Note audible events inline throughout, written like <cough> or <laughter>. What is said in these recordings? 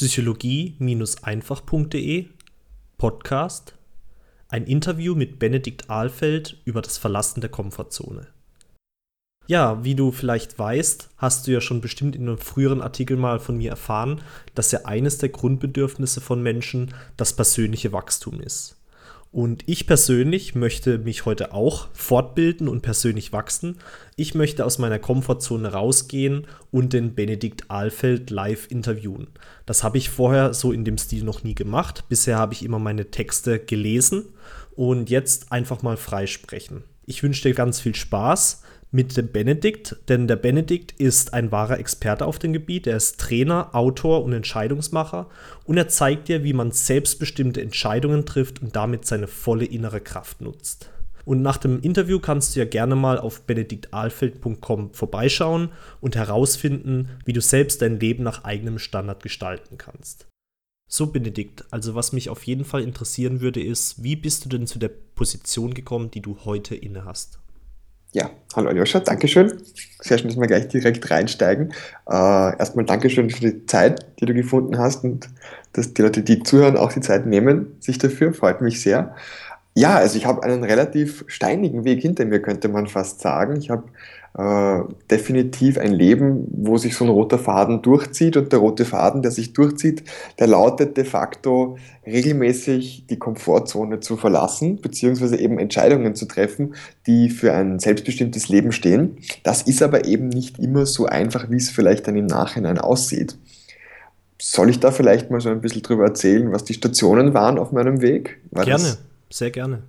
psychologie-einfach.de Podcast ein Interview mit Benedikt Ahlfeld über das Verlassen der Komfortzone. Ja, wie du vielleicht weißt, hast du ja schon bestimmt in einem früheren Artikel mal von mir erfahren, dass ja eines der Grundbedürfnisse von Menschen das persönliche Wachstum ist. Und ich persönlich möchte mich heute auch fortbilden und persönlich wachsen. Ich möchte aus meiner Komfortzone rausgehen und den Benedikt Ahlfeld live interviewen. Das habe ich vorher so in dem Stil noch nie gemacht. Bisher habe ich immer meine Texte gelesen und jetzt einfach mal freisprechen. Ich wünsche dir ganz viel Spaß mit dem Benedikt, denn der Benedikt ist ein wahrer Experte auf dem Gebiet. Er ist Trainer, Autor und Entscheidungsmacher und er zeigt dir, wie man selbstbestimmte Entscheidungen trifft und damit seine volle innere Kraft nutzt. Und nach dem Interview kannst du ja gerne mal auf benediktalfeld.com vorbeischauen und herausfinden, wie du selbst dein Leben nach eigenem Standard gestalten kannst. So, Benedikt, also was mich auf jeden Fall interessieren würde, ist, wie bist du denn zu der Position gekommen, die du heute inne hast? Ja, hallo Aljoscha, Dankeschön. Sehr schön, dass wir gleich direkt reinsteigen. Äh, erstmal Dankeschön für die Zeit, die du gefunden hast und dass die Leute, die zuhören, auch die Zeit nehmen sich dafür. Freut mich sehr. Ja, also ich habe einen relativ steinigen Weg hinter mir, könnte man fast sagen. Ich habe äh, definitiv ein Leben, wo sich so ein roter Faden durchzieht und der rote Faden, der sich durchzieht, der lautet de facto regelmäßig die Komfortzone zu verlassen, beziehungsweise eben Entscheidungen zu treffen, die für ein selbstbestimmtes Leben stehen. Das ist aber eben nicht immer so einfach, wie es vielleicht dann im Nachhinein aussieht. Soll ich da vielleicht mal so ein bisschen drüber erzählen, was die Stationen waren auf meinem Weg? War gerne, sehr gerne.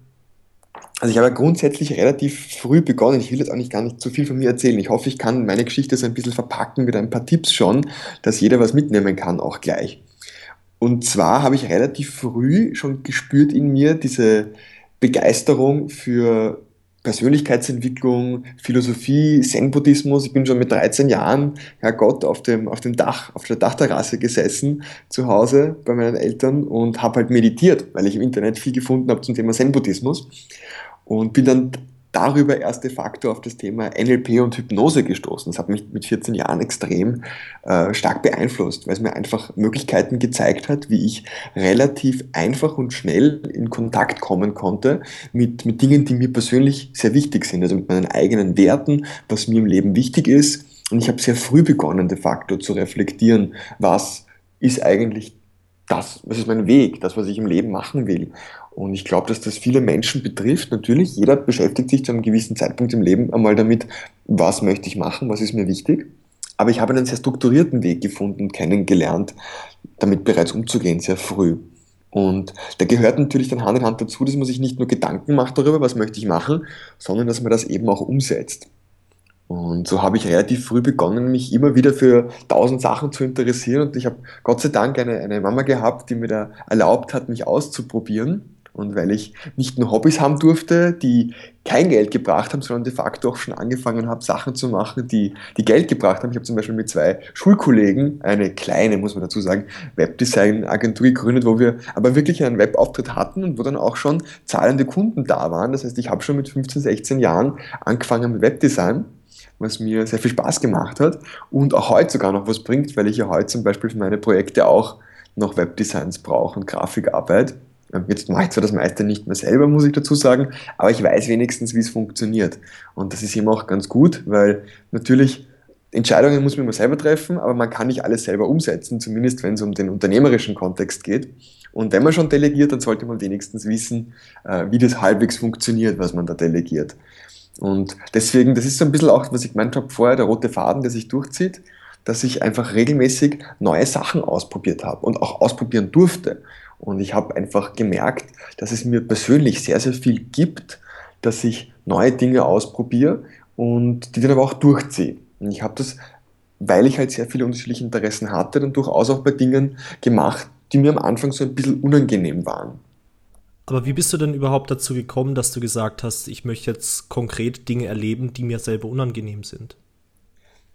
Also ich habe grundsätzlich relativ früh begonnen. Ich will jetzt auch nicht gar nicht zu viel von mir erzählen. Ich hoffe, ich kann meine Geschichte so ein bisschen verpacken mit ein paar Tipps schon, dass jeder was mitnehmen kann, auch gleich. Und zwar habe ich relativ früh schon gespürt in mir diese Begeisterung für Persönlichkeitsentwicklung, Philosophie, Zen-Buddhismus. Ich bin schon mit 13 Jahren, Herrgott, auf dem, auf dem Dach, auf der Dachterrasse gesessen, zu Hause bei meinen Eltern und habe halt meditiert, weil ich im Internet viel gefunden habe zum Thema Zen-Buddhismus und bin dann darüber erst de facto auf das Thema NLP und Hypnose gestoßen. Das hat mich mit 14 Jahren extrem äh, stark beeinflusst, weil es mir einfach Möglichkeiten gezeigt hat, wie ich relativ einfach und schnell in Kontakt kommen konnte mit, mit Dingen, die mir persönlich sehr wichtig sind, also mit meinen eigenen Werten, was mir im Leben wichtig ist. Und ich habe sehr früh begonnen, de facto zu reflektieren, was ist eigentlich das, was ist mein Weg, das, was ich im Leben machen will. Und ich glaube, dass das viele Menschen betrifft. Natürlich, jeder beschäftigt sich zu einem gewissen Zeitpunkt im Leben einmal damit, was möchte ich machen, was ist mir wichtig. Aber ich habe einen sehr strukturierten Weg gefunden, kennengelernt, damit bereits umzugehen, sehr früh. Und da gehört natürlich dann Hand in Hand dazu, dass man sich nicht nur Gedanken macht darüber, was möchte ich machen, sondern dass man das eben auch umsetzt. Und so habe ich relativ früh begonnen, mich immer wieder für tausend Sachen zu interessieren. Und ich habe Gott sei Dank eine, eine Mama gehabt, die mir da erlaubt hat, mich auszuprobieren. Und weil ich nicht nur Hobbys haben durfte, die kein Geld gebracht haben, sondern de facto auch schon angefangen habe, Sachen zu machen, die, die Geld gebracht haben. Ich habe zum Beispiel mit zwei Schulkollegen eine kleine, muss man dazu sagen, Webdesign-Agentur gegründet, wo wir aber wirklich einen Webauftritt hatten und wo dann auch schon zahlende Kunden da waren. Das heißt, ich habe schon mit 15, 16 Jahren angefangen mit Webdesign was mir sehr viel Spaß gemacht hat und auch heute sogar noch was bringt, weil ich ja heute zum Beispiel für meine Projekte auch noch Webdesigns brauche und Grafikarbeit. Jetzt mache ich zwar das meiste nicht mehr selber, muss ich dazu sagen, aber ich weiß wenigstens, wie es funktioniert. Und das ist eben auch ganz gut, weil natürlich Entscheidungen muss man immer selber treffen, aber man kann nicht alles selber umsetzen, zumindest wenn es um den unternehmerischen Kontext geht. Und wenn man schon delegiert, dann sollte man wenigstens wissen, äh, wie das halbwegs funktioniert, was man da delegiert. Und deswegen, das ist so ein bisschen auch, was ich gemeint habe vorher, der rote Faden, der sich durchzieht, dass ich einfach regelmäßig neue Sachen ausprobiert habe und auch ausprobieren durfte. Und ich habe einfach gemerkt, dass es mir persönlich sehr, sehr viel gibt, dass ich neue Dinge ausprobiere und die dann aber auch durchziehe. Und ich habe das, weil ich halt sehr viele unterschiedliche Interessen hatte, dann durchaus auch bei Dingen gemacht, die mir am Anfang so ein bisschen unangenehm waren. Aber wie bist du denn überhaupt dazu gekommen, dass du gesagt hast, ich möchte jetzt konkret Dinge erleben, die mir selber unangenehm sind?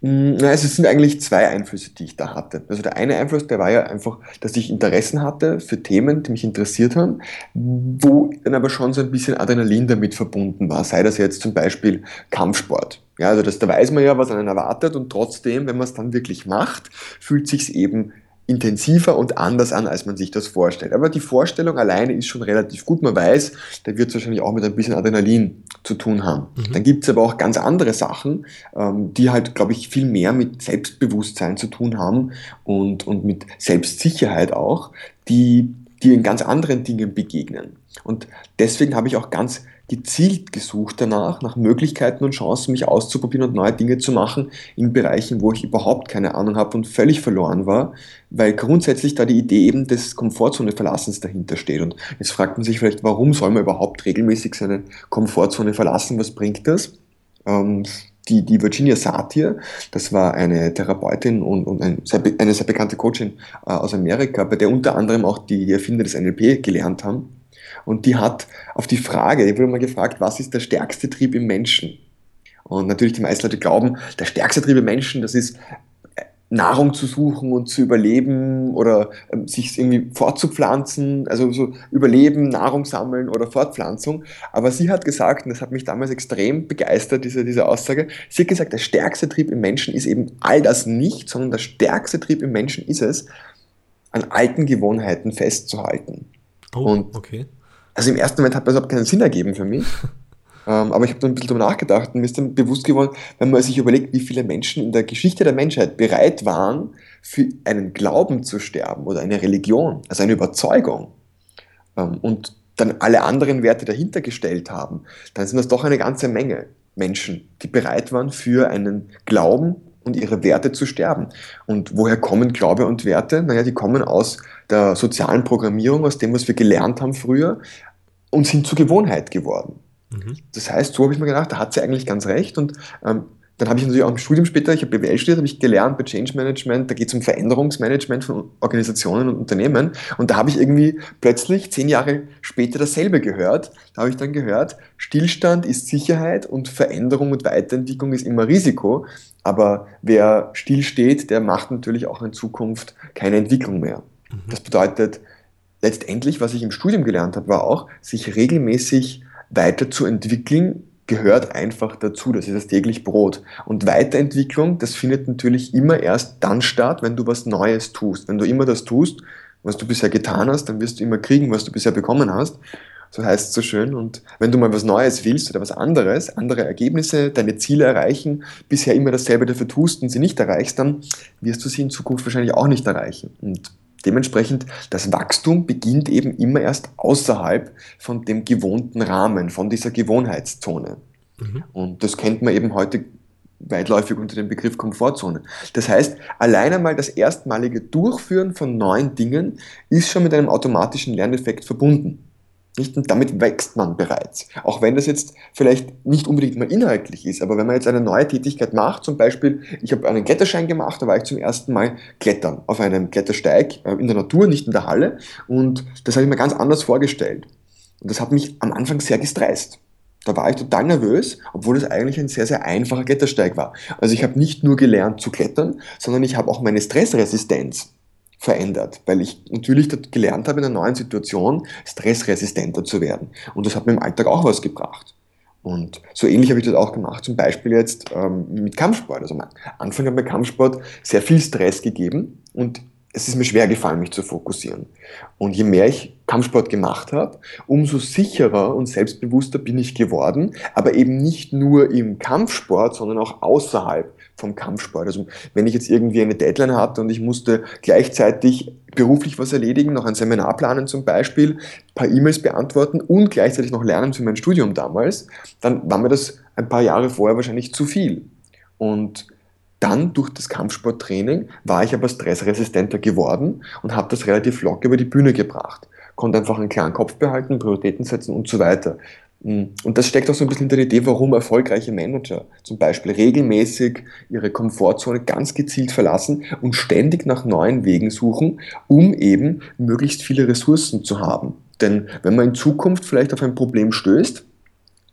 Mm, also es sind eigentlich zwei Einflüsse, die ich da hatte. Also der eine Einfluss, der war ja einfach, dass ich Interessen hatte für Themen, die mich interessiert haben, wo dann aber schon so ein bisschen Adrenalin damit verbunden war. Sei das jetzt zum Beispiel Kampfsport. Ja, also das, da weiß man ja, was einen erwartet und trotzdem, wenn man es dann wirklich macht, fühlt sich eben intensiver und anders an, als man sich das vorstellt. Aber die Vorstellung alleine ist schon relativ gut. Man weiß, da wird es wahrscheinlich auch mit ein bisschen Adrenalin zu tun haben. Mhm. Dann gibt es aber auch ganz andere Sachen, ähm, die halt, glaube ich, viel mehr mit Selbstbewusstsein zu tun haben und, und mit Selbstsicherheit auch, die, die in ganz anderen Dingen begegnen. Und deswegen habe ich auch ganz gezielt gesucht danach, nach Möglichkeiten und Chancen, mich auszuprobieren und neue Dinge zu machen in Bereichen, wo ich überhaupt keine Ahnung habe und völlig verloren war, weil grundsätzlich da die Idee eben des Komfortzone-Verlassens dahinter steht. Und jetzt fragt man sich vielleicht, warum soll man überhaupt regelmäßig seine Komfortzone verlassen? Was bringt das? Ähm, die, die Virginia Satir, das war eine Therapeutin und, und ein sehr, eine sehr bekannte Coachin äh, aus Amerika, bei der unter anderem auch die, die Erfinder des NLP gelernt haben und die hat auf die Frage, ich wurde mal gefragt, was ist der stärkste Trieb im Menschen? Und natürlich die meisten Leute glauben, der stärkste Trieb im Menschen, das ist äh, Nahrung zu suchen und zu überleben oder ähm, sich irgendwie fortzupflanzen, also so Überleben, Nahrung sammeln oder Fortpflanzung. Aber sie hat gesagt, und das hat mich damals extrem begeistert, diese, diese Aussage, sie hat gesagt, der stärkste Trieb im Menschen ist eben all das nicht, sondern der stärkste Trieb im Menschen ist es, an alten Gewohnheiten festzuhalten. Oh, und okay. Also im ersten Moment hat das überhaupt keinen Sinn ergeben für mich. <laughs> ähm, aber ich habe dann ein bisschen darüber nachgedacht und mir ist dann bewusst geworden, wenn man sich überlegt, wie viele Menschen in der Geschichte der Menschheit bereit waren, für einen Glauben zu sterben oder eine Religion, also eine Überzeugung. Ähm, und dann alle anderen Werte dahinter gestellt haben, dann sind das doch eine ganze Menge Menschen, die bereit waren, für einen Glauben und ihre Werte zu sterben. Und woher kommen Glaube und Werte? Naja, die kommen aus der sozialen Programmierung, aus dem, was wir gelernt haben früher und sind zur Gewohnheit geworden. Mhm. Das heißt, so habe ich mir gedacht, da hat sie eigentlich ganz recht und ähm, dann habe ich natürlich auch im Studium später, ich habe BWL studiert, habe ich gelernt bei Change Management, da geht es um Veränderungsmanagement von Organisationen und Unternehmen. Und da habe ich irgendwie plötzlich zehn Jahre später dasselbe gehört. Da habe ich dann gehört, Stillstand ist Sicherheit und Veränderung und Weiterentwicklung ist immer Risiko. Aber wer stillsteht, der macht natürlich auch in Zukunft keine Entwicklung mehr. Das bedeutet, letztendlich, was ich im Studium gelernt habe, war auch, sich regelmäßig weiterzuentwickeln, gehört einfach dazu. Das ist das täglich Brot. Und Weiterentwicklung, das findet natürlich immer erst dann statt, wenn du was Neues tust. Wenn du immer das tust, was du bisher getan hast, dann wirst du immer kriegen, was du bisher bekommen hast. So heißt es so schön. Und wenn du mal was Neues willst oder was anderes, andere Ergebnisse, deine Ziele erreichen, bisher immer dasselbe dafür tust und sie nicht erreichst, dann wirst du sie in Zukunft wahrscheinlich auch nicht erreichen. Und Dementsprechend, das Wachstum beginnt eben immer erst außerhalb von dem gewohnten Rahmen, von dieser Gewohnheitszone. Mhm. Und das kennt man eben heute weitläufig unter dem Begriff Komfortzone. Das heißt, allein einmal das erstmalige Durchführen von neuen Dingen ist schon mit einem automatischen Lerneffekt verbunden. Nicht? Und damit wächst man bereits. Auch wenn das jetzt vielleicht nicht unbedingt mal inhaltlich ist, aber wenn man jetzt eine neue Tätigkeit macht, zum Beispiel, ich habe einen Kletterschein gemacht, da war ich zum ersten Mal klettern auf einem Klettersteig äh, in der Natur, nicht in der Halle. Und das habe ich mir ganz anders vorgestellt. Und das hat mich am Anfang sehr gestresst. Da war ich total nervös, obwohl es eigentlich ein sehr, sehr einfacher Klettersteig war. Also ich habe nicht nur gelernt zu klettern, sondern ich habe auch meine Stressresistenz verändert, weil ich natürlich gelernt habe, in einer neuen Situation stressresistenter zu werden. Und das hat mir im Alltag auch was gebracht. Und so ähnlich habe ich das auch gemacht, zum Beispiel jetzt ähm, mit Kampfsport. Also am Anfang hat mir Kampfsport sehr viel Stress gegeben und es ist mir schwer gefallen, mich zu fokussieren. Und je mehr ich Kampfsport gemacht habe, umso sicherer und selbstbewusster bin ich geworden, aber eben nicht nur im Kampfsport, sondern auch außerhalb vom Kampfsport. Also wenn ich jetzt irgendwie eine Deadline hatte und ich musste gleichzeitig beruflich was erledigen, noch ein Seminar planen zum Beispiel, ein paar E-Mails beantworten und gleichzeitig noch lernen für mein Studium damals, dann war mir das ein paar Jahre vorher wahrscheinlich zu viel. Und dann durch das Kampfsporttraining war ich aber stressresistenter geworden und habe das relativ locker über die Bühne gebracht. Konnte einfach einen klaren Kopf behalten, Prioritäten setzen und so weiter. Mm. Und das steckt auch so ein bisschen hinter der Idee, warum erfolgreiche Manager zum Beispiel regelmäßig ihre Komfortzone ganz gezielt verlassen und ständig nach neuen Wegen suchen, um eben möglichst viele Ressourcen zu haben. Denn wenn man in Zukunft vielleicht auf ein Problem stößt,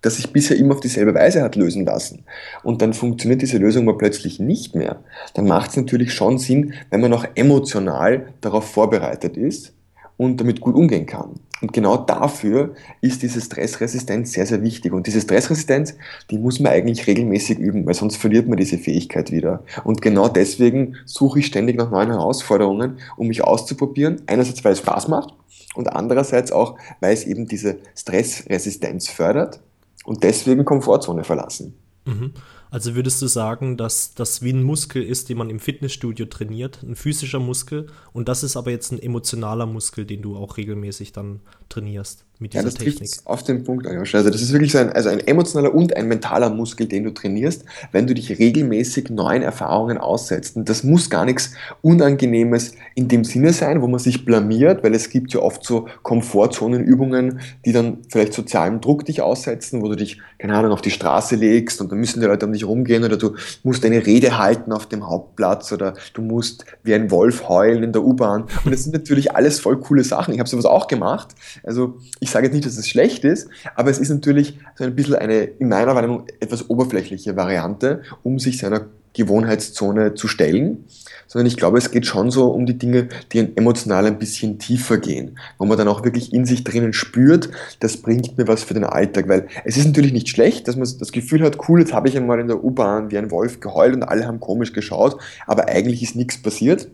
das sich bisher immer auf dieselbe Weise hat lösen lassen und dann funktioniert diese Lösung mal plötzlich nicht mehr, dann macht es natürlich schon Sinn, wenn man auch emotional darauf vorbereitet ist und damit gut umgehen kann. Und genau dafür ist diese Stressresistenz sehr, sehr wichtig. Und diese Stressresistenz, die muss man eigentlich regelmäßig üben, weil sonst verliert man diese Fähigkeit wieder. Und genau deswegen suche ich ständig nach neuen Herausforderungen, um mich auszuprobieren. Einerseits, weil es Spaß macht und andererseits auch, weil es eben diese Stressresistenz fördert und deswegen Komfortzone verlassen. Mhm. Also würdest du sagen, dass das wie ein Muskel ist, den man im Fitnessstudio trainiert, ein physischer Muskel, und das ist aber jetzt ein emotionaler Muskel, den du auch regelmäßig dann trainierst mit dieser ja, das Technik. Auf den Punkt, Aljoscha. Also das ist wirklich so ein, also ein emotionaler und ein mentaler Muskel, den du trainierst, wenn du dich regelmäßig neuen Erfahrungen aussetzt. Und das muss gar nichts Unangenehmes in dem Sinne sein, wo man sich blamiert, weil es gibt ja oft so Komfortzonenübungen, die dann vielleicht sozialem Druck dich aussetzen, wo du dich, keine Ahnung, auf die Straße legst und dann müssen die Leute um dich rumgehen oder du musst eine Rede halten auf dem Hauptplatz oder du musst wie ein Wolf heulen in der U-Bahn. Und das sind natürlich alles voll coole Sachen. Ich habe sowas auch gemacht. Also ich sage jetzt nicht, dass es schlecht ist, aber es ist natürlich so ein bisschen eine, in meiner Wahrnehmung, etwas oberflächliche Variante, um sich seiner Gewohnheitszone zu stellen, sondern ich glaube, es geht schon so um die Dinge, die emotional ein bisschen tiefer gehen, wo man dann auch wirklich in sich drinnen spürt, das bringt mir was für den Alltag, weil es ist natürlich nicht schlecht, dass man das Gefühl hat, cool, jetzt habe ich einmal in der U-Bahn wie ein Wolf geheult und alle haben komisch geschaut, aber eigentlich ist nichts passiert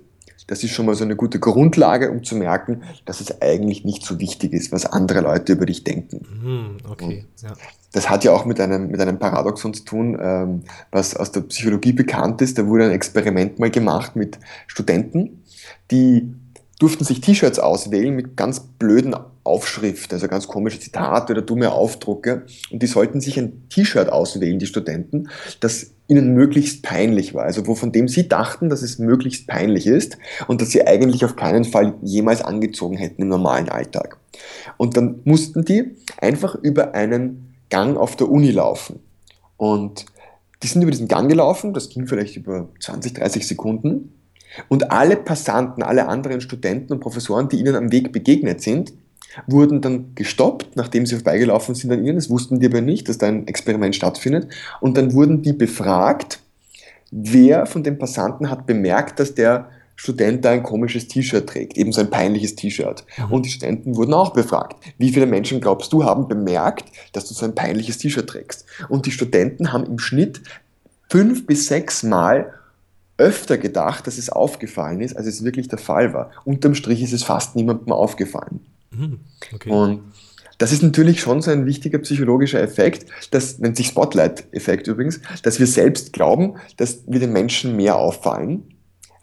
das ist schon mal so eine gute Grundlage, um zu merken, dass es eigentlich nicht so wichtig ist, was andere Leute über dich denken. Mhm, okay, ja. Das hat ja auch mit einem, mit einem Paradoxon zu tun, ähm, was aus der Psychologie bekannt ist. Da wurde ein Experiment mal gemacht mit Studenten, die durften sich T-Shirts auswählen mit ganz blöden Aufschrift, also ganz komische Zitate oder dumme Aufdrucke. Und die sollten sich ein T-Shirt auswählen, die Studenten, das ihnen möglichst peinlich war. Also wo von dem sie dachten, dass es möglichst peinlich ist und dass sie eigentlich auf keinen Fall jemals angezogen hätten im normalen Alltag. Und dann mussten die einfach über einen Gang auf der Uni laufen. Und die sind über diesen Gang gelaufen, das ging vielleicht über 20, 30 Sekunden. Und alle Passanten, alle anderen Studenten und Professoren, die ihnen am Weg begegnet sind, wurden dann gestoppt, nachdem sie vorbeigelaufen sind an ihnen. Das wussten die aber nicht, dass da ein Experiment stattfindet. Und dann wurden die befragt, wer von den Passanten hat bemerkt, dass der Student da ein komisches T-Shirt trägt, eben so ein peinliches T-Shirt. Mhm. Und die Studenten wurden auch befragt. Wie viele Menschen glaubst du haben bemerkt, dass du so ein peinliches T-Shirt trägst? Und die Studenten haben im Schnitt fünf bis sechs Mal öfter gedacht, dass es aufgefallen ist, als es wirklich der Fall war. Unterm Strich ist es fast niemandem aufgefallen. Mhm, okay. Und das ist natürlich schon so ein wichtiger psychologischer Effekt, das nennt sich Spotlight-Effekt übrigens, dass wir selbst glauben, dass wir den Menschen mehr auffallen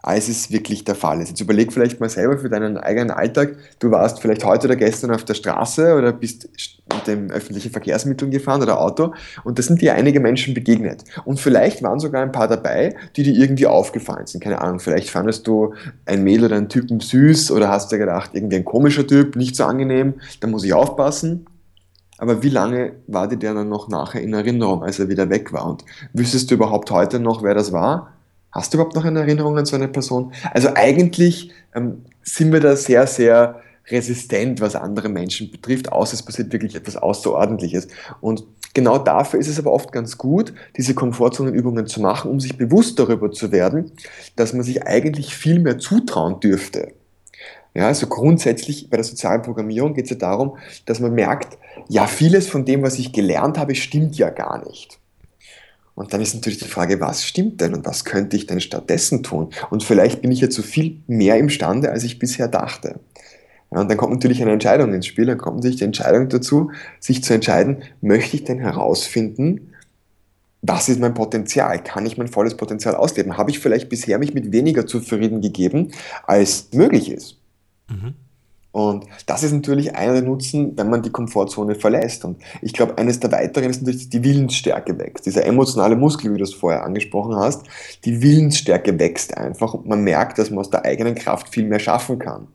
als es wirklich der Fall ist. Jetzt überleg vielleicht mal selber für deinen eigenen Alltag. Du warst vielleicht heute oder gestern auf der Straße oder bist mit dem öffentlichen Verkehrsmitteln gefahren oder Auto und da sind dir einige Menschen begegnet. Und vielleicht waren sogar ein paar dabei, die dir irgendwie aufgefallen sind. Keine Ahnung, vielleicht fandest du ein Mädel oder einen Typen süß oder hast dir gedacht, irgendwie ein komischer Typ, nicht so angenehm, da muss ich aufpassen. Aber wie lange war dir der dann noch nachher in Erinnerung, als er wieder weg war? Und wüsstest du überhaupt heute noch, wer das war? Hast du überhaupt noch eine Erinnerung an so eine Person? Also eigentlich ähm, sind wir da sehr, sehr resistent, was andere Menschen betrifft, außer es passiert wirklich etwas Außerordentliches. Und genau dafür ist es aber oft ganz gut, diese Komfortzonenübungen zu machen, um sich bewusst darüber zu werden, dass man sich eigentlich viel mehr zutrauen dürfte. Ja, also grundsätzlich bei der sozialen Programmierung geht es ja darum, dass man merkt, ja, vieles von dem, was ich gelernt habe, stimmt ja gar nicht. Und dann ist natürlich die Frage, was stimmt denn und was könnte ich denn stattdessen tun? Und vielleicht bin ich ja zu viel mehr imstande, als ich bisher dachte. Ja, und dann kommt natürlich eine Entscheidung ins Spiel, dann kommt natürlich die Entscheidung dazu, sich zu entscheiden, möchte ich denn herausfinden, was ist mein Potenzial? Kann ich mein volles Potenzial ausleben? Habe ich vielleicht bisher mich mit weniger zufrieden gegeben, als möglich ist? Mhm. Und das ist natürlich einer der Nutzen, wenn man die Komfortzone verlässt. Und ich glaube, eines der weiteren ist natürlich, dass die Willensstärke wächst. Dieser emotionale Muskel, wie du es vorher angesprochen hast, die Willensstärke wächst einfach und man merkt, dass man aus der eigenen Kraft viel mehr schaffen kann.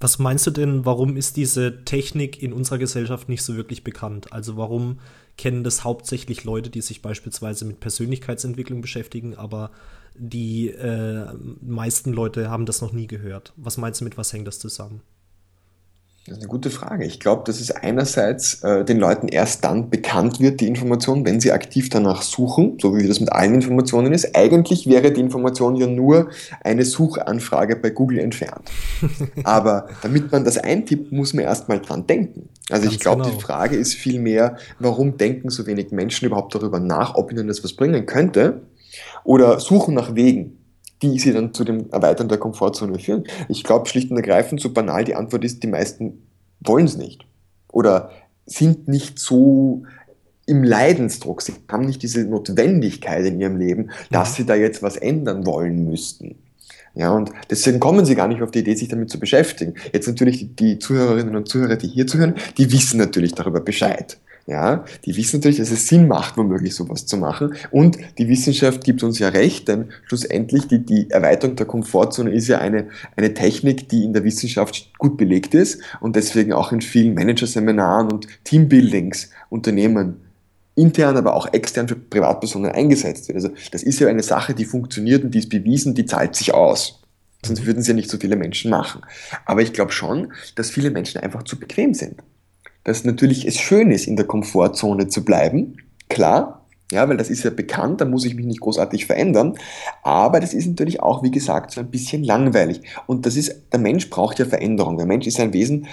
Was meinst du denn, warum ist diese Technik in unserer Gesellschaft nicht so wirklich bekannt? Also warum kennen das hauptsächlich Leute, die sich beispielsweise mit Persönlichkeitsentwicklung beschäftigen, aber die äh, meisten Leute haben das noch nie gehört. Was meinst du mit, was hängt das zusammen? Das ist eine gute Frage. Ich glaube, dass es einerseits äh, den Leuten erst dann bekannt wird, die Information, wenn sie aktiv danach suchen, so wie das mit allen Informationen ist. Eigentlich wäre die Information ja nur eine Suchanfrage bei Google entfernt. <laughs> Aber damit man das eintippt, muss man erstmal dran denken. Also Ganz ich glaube, genau. die Frage ist vielmehr, warum denken so wenig Menschen überhaupt darüber nach, ob ihnen das was bringen könnte? Oder suchen nach Wegen, die sie dann zu dem Erweitern der Komfortzone führen. Ich glaube schlicht und ergreifend, so banal die Antwort ist, die meisten wollen es nicht. Oder sind nicht so im Leidensdruck. Sie haben nicht diese Notwendigkeit in ihrem Leben, dass sie da jetzt was ändern wollen müssten. Ja, und deswegen kommen sie gar nicht auf die Idee, sich damit zu beschäftigen. Jetzt natürlich die Zuhörerinnen und Zuhörer, die hier zuhören, die wissen natürlich darüber Bescheid. Ja, die wissen natürlich, dass es Sinn macht, womöglich sowas zu machen. Und die Wissenschaft gibt uns ja recht, denn schlussendlich die, die Erweiterung der Komfortzone ist ja eine, eine Technik, die in der Wissenschaft gut belegt ist und deswegen auch in vielen Managerseminaren und Teambuildings Unternehmen intern, aber auch extern für Privatpersonen eingesetzt wird. Also das ist ja eine Sache, die funktioniert und die ist bewiesen, die zahlt sich aus. Sonst würden sie ja nicht so viele Menschen machen. Aber ich glaube schon, dass viele Menschen einfach zu bequem sind. Dass natürlich es schön ist, in der Komfortzone zu bleiben, klar, ja, weil das ist ja bekannt, da muss ich mich nicht großartig verändern. Aber das ist natürlich auch, wie gesagt, so ein bisschen langweilig. Und das ist, der Mensch braucht ja Veränderung. Der Mensch ist ein Wesen,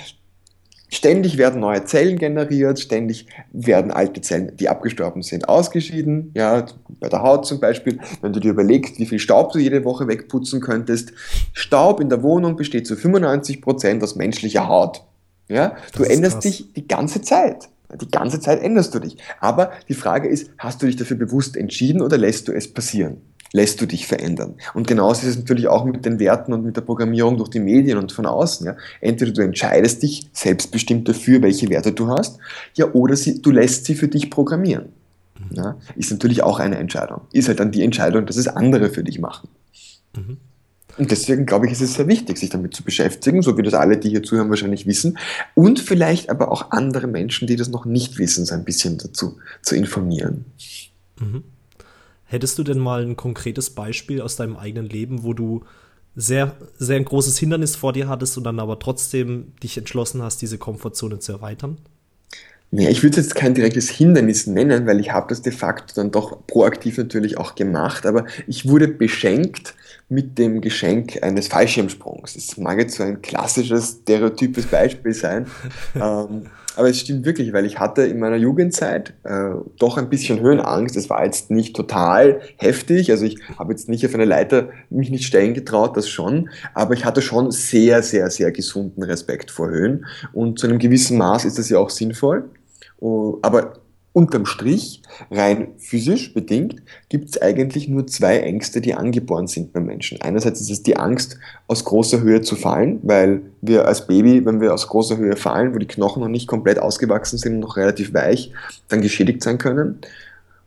Ständig werden neue Zellen generiert, ständig werden alte Zellen, die abgestorben sind, ausgeschieden. Ja, bei der Haut zum Beispiel, wenn du dir überlegst, wie viel Staub du jede Woche wegputzen könntest. Staub in der Wohnung besteht zu 95 Prozent aus menschlicher Haut. Ja, du änderst dich die ganze Zeit. Die ganze Zeit änderst du dich. Aber die Frage ist, hast du dich dafür bewusst entschieden oder lässt du es passieren? lässt du dich verändern. Und genauso ist es natürlich auch mit den Werten und mit der Programmierung durch die Medien und von außen. Ja. Entweder du entscheidest dich selbstbestimmt dafür, welche Werte du hast, ja, oder sie, du lässt sie für dich programmieren. Mhm. Ja. Ist natürlich auch eine Entscheidung. Ist halt dann die Entscheidung, dass es andere für dich machen. Mhm. Und deswegen glaube ich, ist es sehr wichtig, sich damit zu beschäftigen, so wie das alle, die hier zuhören, wahrscheinlich wissen. Und vielleicht aber auch andere Menschen, die das noch nicht wissen, so ein bisschen dazu zu informieren. Mhm. Hättest du denn mal ein konkretes Beispiel aus deinem eigenen Leben, wo du sehr, sehr ein großes Hindernis vor dir hattest und dann aber trotzdem dich entschlossen hast, diese Komfortzone zu erweitern? Ja, ich würde es jetzt kein direktes Hindernis nennen, weil ich habe das de facto dann doch proaktiv natürlich auch gemacht, aber ich wurde beschenkt mit dem Geschenk eines Fallschirmsprungs. Das mag jetzt so ein klassisches, stereotypes Beispiel sein, <laughs> ähm, aber es stimmt wirklich, weil ich hatte in meiner Jugendzeit äh, doch ein bisschen Höhenangst. Es war jetzt nicht total heftig, also ich habe jetzt nicht auf eine Leiter mich nicht stellen getraut, das schon, aber ich hatte schon sehr, sehr, sehr gesunden Respekt vor Höhen und zu einem gewissen Maß ist das ja auch sinnvoll. Uh, aber Unterm Strich, rein physisch bedingt, gibt es eigentlich nur zwei Ängste, die angeboren sind beim Menschen. Einerseits ist es die Angst, aus großer Höhe zu fallen, weil wir als Baby, wenn wir aus großer Höhe fallen, wo die Knochen noch nicht komplett ausgewachsen sind und noch relativ weich, dann geschädigt sein können.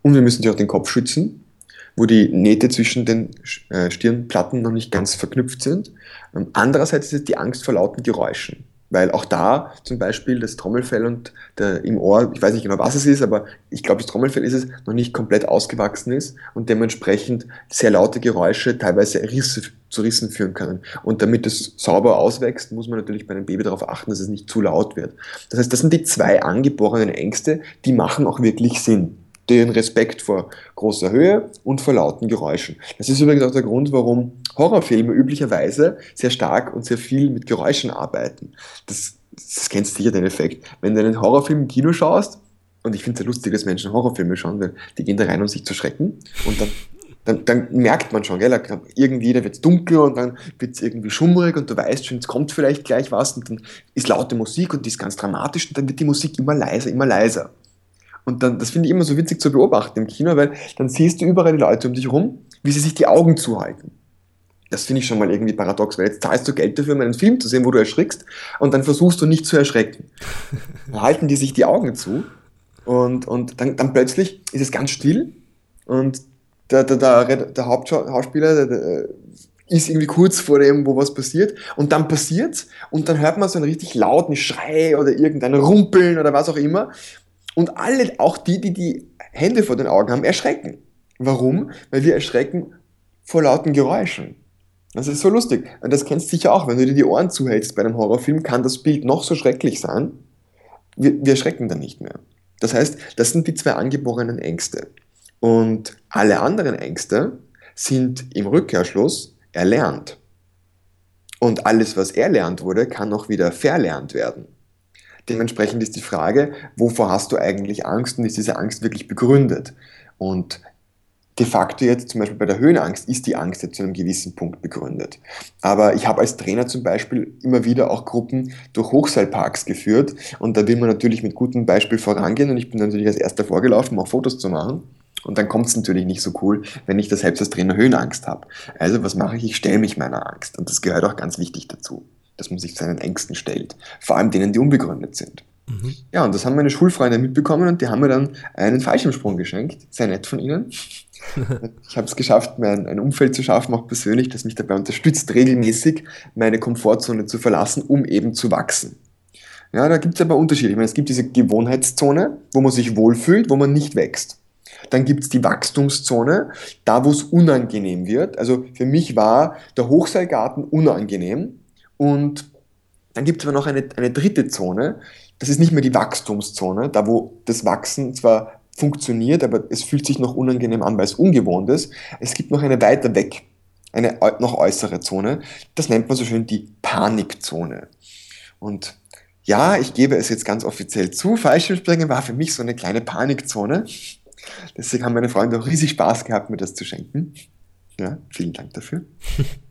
Und wir müssen sich auch den Kopf schützen, wo die Nähte zwischen den äh, Stirnplatten noch nicht ganz verknüpft sind. Ähm, andererseits ist es die Angst vor lauten Geräuschen. Weil auch da zum Beispiel das Trommelfell und der, im Ohr, ich weiß nicht genau, was es ist, aber ich glaube, das Trommelfell ist es, noch nicht komplett ausgewachsen ist und dementsprechend sehr laute Geräusche teilweise Risse zu Rissen führen können. Und damit es sauber auswächst, muss man natürlich bei einem Baby darauf achten, dass es nicht zu laut wird. Das heißt, das sind die zwei angeborenen Ängste, die machen auch wirklich Sinn den Respekt vor großer Höhe und vor lauten Geräuschen. Das ist übrigens auch der Grund, warum Horrorfilme üblicherweise sehr stark und sehr viel mit Geräuschen arbeiten. Das, das kennst du sicher den Effekt. Wenn du einen Horrorfilm im Kino schaust, und ich finde es ja lustig, dass Menschen Horrorfilme schauen, weil die gehen da rein, um sich zu schrecken. Und dann, dann, dann merkt man schon, gell, irgendwie, da wird es dunkel und dann wird es irgendwie schummrig und du weißt schon, es kommt vielleicht gleich was und dann ist laute Musik und die ist ganz dramatisch und dann wird die Musik immer leiser, immer leiser. Und dann, das finde ich immer so witzig zu beobachten im Kino, weil dann siehst du überall die Leute um dich herum, wie sie sich die Augen zuhalten. Das finde ich schon mal irgendwie paradox, weil jetzt zahlst du Geld dafür, um einen Film zu sehen, wo du erschrickst, und dann versuchst du nicht zu erschrecken. <laughs> Dann halten die sich die Augen zu und, und dann, dann plötzlich ist es ganz still und der, der, der, der Hauptschauspieler der, der, ist irgendwie kurz vor dem, wo was passiert und dann passiert's und dann hört man so einen richtig lauten Schrei oder irgendein Rumpeln oder was auch immer und alle, auch die, die die Hände vor den Augen haben, erschrecken. Warum? Weil wir erschrecken vor lauten Geräuschen. Das ist so lustig. Und das kennst du sicher auch. Wenn du dir die Ohren zuhältst bei einem Horrorfilm, kann das Bild noch so schrecklich sein. Wir, wir erschrecken dann nicht mehr. Das heißt, das sind die zwei angeborenen Ängste. Und alle anderen Ängste sind im Rückkehrschluss erlernt. Und alles, was erlernt wurde, kann auch wieder verlernt werden. Dementsprechend ist die Frage, wovor hast du eigentlich Angst und ist diese Angst wirklich begründet? Und de facto jetzt zum Beispiel bei der Höhenangst ist die Angst jetzt zu einem gewissen Punkt begründet. Aber ich habe als Trainer zum Beispiel immer wieder auch Gruppen durch Hochseilparks geführt und da will man natürlich mit gutem Beispiel vorangehen und ich bin natürlich als erster vorgelaufen, um auch Fotos zu machen. Und dann kommt es natürlich nicht so cool, wenn ich da selbst als Trainer Höhenangst habe. Also was mache ich? Ich stelle mich meiner Angst. Und das gehört auch ganz wichtig dazu, dass man sich seinen Ängsten stellt. Vor allem denen, die unbegründet sind. Mhm. Ja, und das haben meine Schulfreunde mitbekommen und die haben mir dann einen Fallschirmsprung geschenkt. Sehr nett von ihnen. <laughs> ich habe es geschafft, mir ein, ein, Umfeld zu schaffen, auch persönlich, das mich dabei unterstützt, regelmäßig meine Komfortzone zu verlassen, um eben zu wachsen. Ja, da gibt es aber Unterschiede. Ich meine, es gibt diese Gewohnheitszone, wo man sich wohlfühlt, wo man nicht wächst. Dann gibt es die Wachstumszone, da wo es unangenehm wird. Also für mich war der Hochseilgarten unangenehm. Und dann gibt es aber noch eine, eine dritte Zone, das ist nicht mehr die Wachstumszone, da wo das Wachsen zwar funktioniert, aber es fühlt sich noch unangenehm an, weil es ungewohnt ist. Es gibt noch eine weiter weg, eine noch äußere Zone. Das nennt man so schön die Panikzone. Und ja, ich gebe es jetzt ganz offiziell zu, Fallschirmspringen war für mich so eine kleine Panikzone. Deswegen haben meine Freunde auch riesig Spaß gehabt, mir das zu schenken. Ja, vielen Dank dafür. <laughs>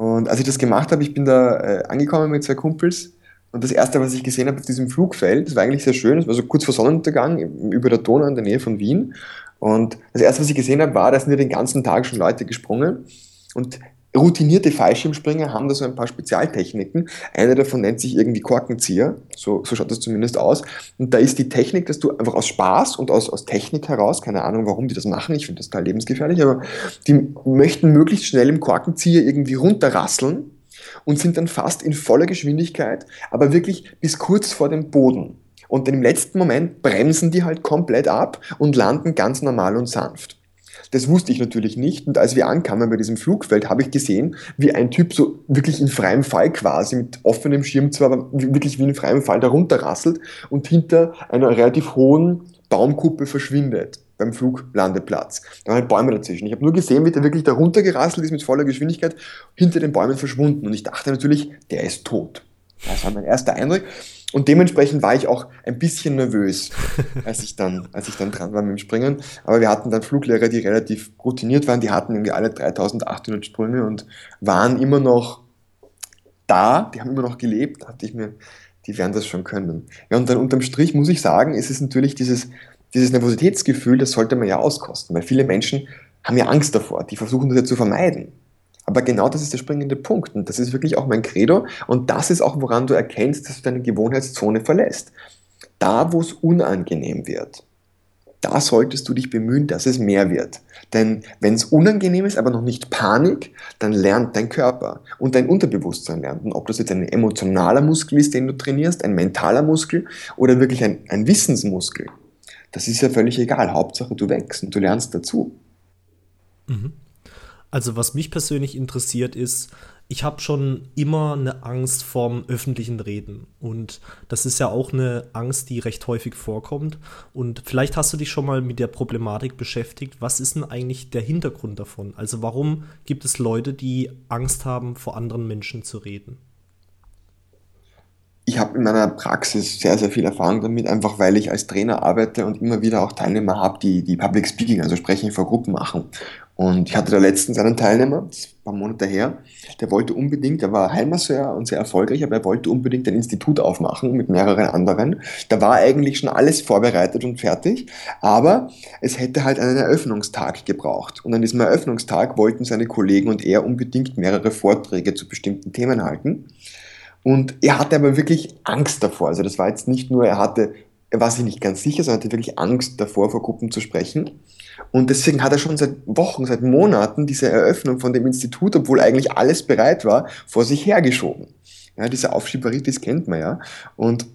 Und als ich das gemacht habe, ich bin da äh, angekommen mit zwei Kumpels und das erste, was ich gesehen habe auf diesem Flugfeld, das war eigentlich sehr schön, das war so kurz vor Sonnenuntergang über der Donau in der Nähe von Wien. Und das erste, was ich gesehen habe, war, da sind ja den ganzen Tag schon Leute gesprungen. Und routinierte Fallschirmspringer haben da so ein paar Spezialtechniken. Eine davon nennt sich irgendwie Korkenzieher. So, so schaut das zumindest aus. Und da ist die Technik, dass du einfach aus Spaß und aus, aus Technik heraus, keine Ahnung, warum die das machen, ich finde das total lebensgefährlich, aber die möchten möglichst schnell im Korkenzieher irgendwie runterrasseln und sind dann fast in voller Geschwindigkeit, aber wirklich bis kurz vor dem Boden. Und im letzten Moment bremsen die halt komplett ab und landen ganz normal und sanft. Das wusste ich natürlich nicht. Und als wir ankamen bei diesem Flugfeld, habe ich gesehen, wie ein Typ so wirklich in freiem Fall quasi mit offenem Schirm zwar, aber wirklich wie in freiem Fall darunter rasselt und hinter einer relativ hohen Baumkuppe verschwindet beim Fluglandeplatz. Da waren halt Bäume dazwischen. Ich habe nur gesehen, wie der wirklich da runtergerasselt ist mit voller Geschwindigkeit, hinter den Bäumen verschwunden. Und ich dachte natürlich, der ist tot. Das war mein erster Eindruck. Und dementsprechend war ich auch ein bisschen nervös, <laughs> als ich dann, als ich dann dran war mit dem Springen. Aber wir hatten dann Fluglehrer, die relativ routiniert waren. Die hatten irgendwie alle 3800 Sprünge und waren immer noch da. Die haben immer noch gelebt. Da dachte ich mir, die werden das schon können. Ja, und dann unterm Strich muss ich sagen, ist es natürlich dieses, dieses Nervositätsgefühl, das sollte man ja auskosten, weil viele Menschen haben ja Angst davor, die versuchen das ja zu vermeiden. Aber genau das ist der springende Punkt und das ist wirklich auch mein Credo und das ist auch, woran du erkennst, dass du deine Gewohnheitszone verlässt. Da, wo es unangenehm wird, da solltest du dich bemühen, dass es mehr wird. Denn wenn es unangenehm ist, aber noch nicht Panik, dann lernt dein Körper und dein Unterbewusstsein lernt. Und ob das jetzt ein emotionaler Muskel ist, den du trainierst, ein mentaler Muskel oder wirklich ein, ein Wissensmuskel, das ist ja völlig egal. Hauptsache, du wächst und du lernst dazu. Mhm. Also was mich persönlich interessiert ist, ich habe schon immer eine Angst vorm öffentlichen Reden. Und das ist ja auch eine Angst, die recht häufig vorkommt. Und vielleicht hast du dich schon mal mit der Problematik beschäftigt. Was ist denn eigentlich der Hintergrund davon? Also warum gibt es Leute, die Angst haben, vor anderen Menschen zu reden? ich habe in meiner Praxis sehr, sehr viel Erfahrung damit, einfach weil ich als Trainer arbeite und immer wieder auch Teilnehmer habe, die, die Public Speaking, also Sprechen vor Gruppen machen. Und ich hatte da letztens einen Teilnehmer, das ein paar Monate her, der wollte unbedingt, der war Heilmasseur und sehr erfolgreich, aber er wollte unbedingt ein Institut aufmachen mit mehreren anderen. Da war eigentlich schon alles vorbereitet und fertig, aber es hätte halt einen Eröffnungstag gebraucht. Und an diesem Eröffnungstag wollten seine Kollegen und er unbedingt mehrere Vorträge zu bestimmten Themen halten. Und er hatte aber wirklich Angst davor. Also das war jetzt nicht nur, er hatte, er war sich nicht ganz sicher, sondern hatte wirklich Angst davor, vor Gruppen zu sprechen. Und deswegen hat er schon seit Wochen, seit Monaten diese Eröffnung von dem Institut, obwohl eigentlich alles bereit war, vor sich hergeschoben. Ja, diese Aufschieberitis kennt man ja. Und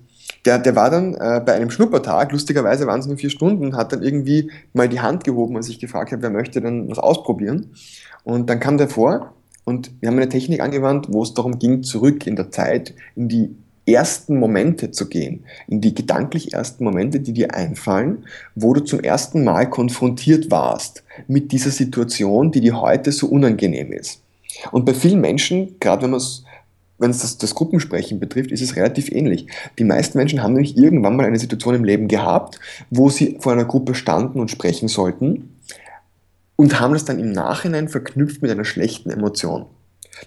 der, der war dann äh, bei einem Schnuppertag, lustigerweise waren es nur vier Stunden, hat dann irgendwie mal die Hand gehoben, als ich gefragt habe, wer möchte denn was ausprobieren. Und dann kam der vor und wir haben eine Technik angewandt, wo es darum ging, zurück in der Zeit, in die ersten Momente zu gehen, in die gedanklich ersten Momente, die dir einfallen, wo du zum ersten Mal konfrontiert warst mit dieser Situation, die dir heute so unangenehm ist. Und bei vielen Menschen, gerade wenn man es wenn es das, das Gruppensprechen betrifft, ist es relativ ähnlich. Die meisten Menschen haben nämlich irgendwann mal eine Situation im Leben gehabt, wo sie vor einer Gruppe standen und sprechen sollten und haben das dann im Nachhinein verknüpft mit einer schlechten Emotion.